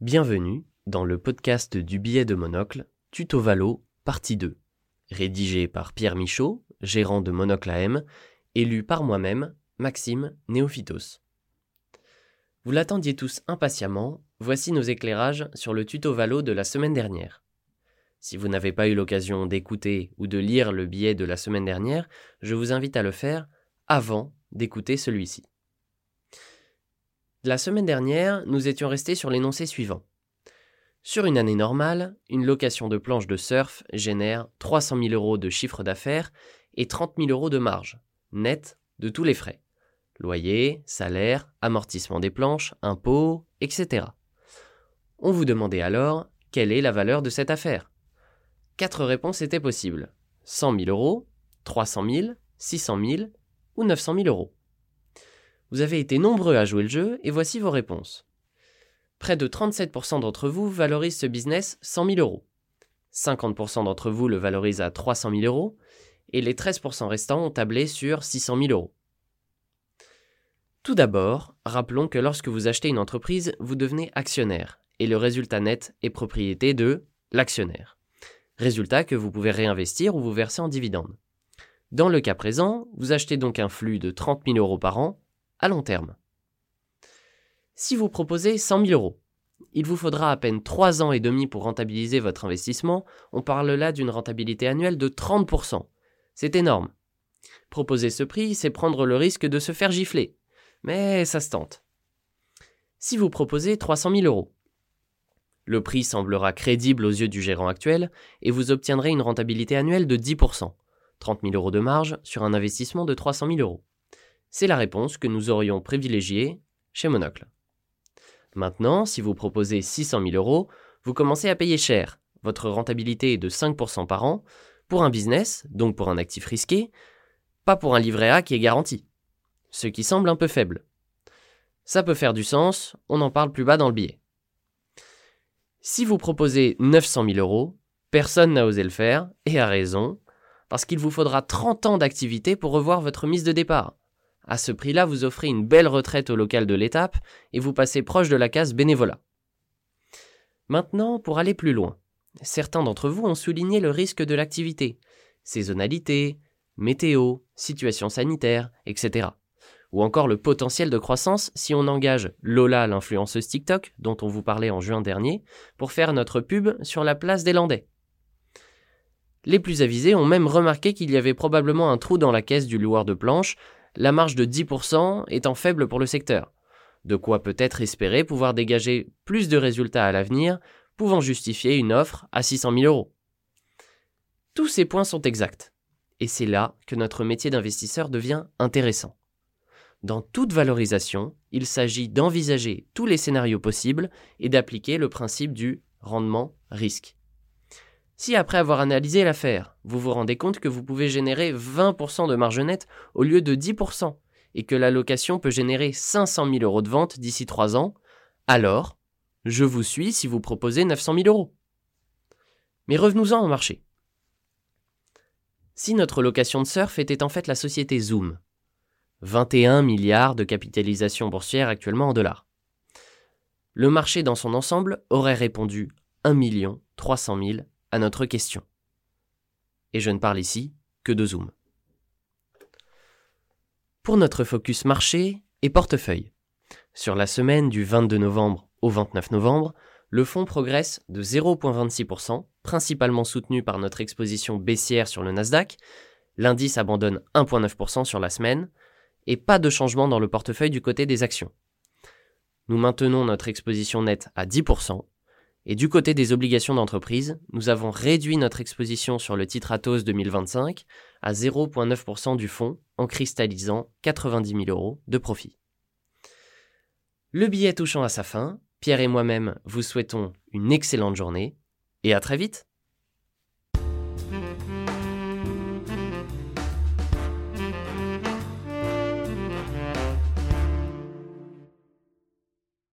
Bienvenue dans le podcast du billet de monocle, Tuto Valo, partie 2. Rédigé par Pierre Michaud, gérant de Monocle AM, et lu par moi-même, Maxime Néophytos. Vous l'attendiez tous impatiemment, voici nos éclairages sur le tuto Valo de la semaine dernière. Si vous n'avez pas eu l'occasion d'écouter ou de lire le billet de la semaine dernière, je vous invite à le faire avant d'écouter celui-ci. La semaine dernière, nous étions restés sur l'énoncé suivant. Sur une année normale, une location de planche de surf génère 300 000 euros de chiffre d'affaires et 30 000 euros de marge, net de tous les frais. Loyer, salaire, amortissement des planches, impôts, etc. On vous demandait alors quelle est la valeur de cette affaire. Quatre réponses étaient possibles. 100 000 euros, 300 000, 600 000 ou 900 000 euros. Vous avez été nombreux à jouer le jeu et voici vos réponses. Près de 37% d'entre vous valorisent ce business 100 000 euros. 50% d'entre vous le valorisent à 300 000 euros et les 13% restants ont tablé sur 600 000 euros. Tout d'abord, rappelons que lorsque vous achetez une entreprise, vous devenez actionnaire et le résultat net est propriété de l'actionnaire. Résultat que vous pouvez réinvestir ou vous verser en dividende. Dans le cas présent, vous achetez donc un flux de 30 000 euros par an à long terme. Si vous proposez 100 000 euros, il vous faudra à peine 3 ans et demi pour rentabiliser votre investissement, on parle là d'une rentabilité annuelle de 30%. C'est énorme. Proposer ce prix, c'est prendre le risque de se faire gifler. Mais ça se tente. Si vous proposez 300 000 euros, le prix semblera crédible aux yeux du gérant actuel et vous obtiendrez une rentabilité annuelle de 10%, 30 000 euros de marge sur un investissement de 300 000 euros. C'est la réponse que nous aurions privilégiée chez Monocle. Maintenant, si vous proposez 600 000 euros, vous commencez à payer cher. Votre rentabilité est de 5% par an pour un business, donc pour un actif risqué, pas pour un livret A qui est garanti. Ce qui semble un peu faible. Ça peut faire du sens, on en parle plus bas dans le billet. Si vous proposez 900 000 euros, personne n'a osé le faire, et a raison, parce qu'il vous faudra 30 ans d'activité pour revoir votre mise de départ. À ce prix-là, vous offrez une belle retraite au local de l'étape et vous passez proche de la case bénévolat. Maintenant, pour aller plus loin, certains d'entre vous ont souligné le risque de l'activité, saisonnalité, météo, situation sanitaire, etc. Ou encore le potentiel de croissance si on engage Lola, l'influenceuse TikTok, dont on vous parlait en juin dernier, pour faire notre pub sur la place des Landais. Les plus avisés ont même remarqué qu'il y avait probablement un trou dans la caisse du loueur de planches la marge de 10% étant faible pour le secteur. De quoi peut-être espérer pouvoir dégager plus de résultats à l'avenir, pouvant justifier une offre à 600 000 euros. Tous ces points sont exacts. Et c'est là que notre métier d'investisseur devient intéressant. Dans toute valorisation, il s'agit d'envisager tous les scénarios possibles et d'appliquer le principe du rendement-risque. Si après avoir analysé l'affaire, vous vous rendez compte que vous pouvez générer 20% de marge nette au lieu de 10%, et que la location peut générer 500 000 euros de vente d'ici 3 ans, alors, je vous suis si vous proposez 900 000 euros. Mais revenons-en au marché. Si notre location de surf était en fait la société Zoom, 21 milliards de capitalisation boursière actuellement en dollars, le marché dans son ensemble aurait répondu 1 300 000 à notre question. Et je ne parle ici que de Zoom. Pour notre focus marché et portefeuille, sur la semaine du 22 novembre au 29 novembre, le fonds progresse de 0,26%, principalement soutenu par notre exposition baissière sur le Nasdaq. L'indice abandonne 1,9% sur la semaine, et pas de changement dans le portefeuille du côté des actions. Nous maintenons notre exposition nette à 10%, et du côté des obligations d'entreprise, nous avons réduit notre exposition sur le titre Atos 2025 à 0,9% du fonds en cristallisant 90 000 euros de profit. Le billet touchant à sa fin, Pierre et moi-même vous souhaitons une excellente journée et à très vite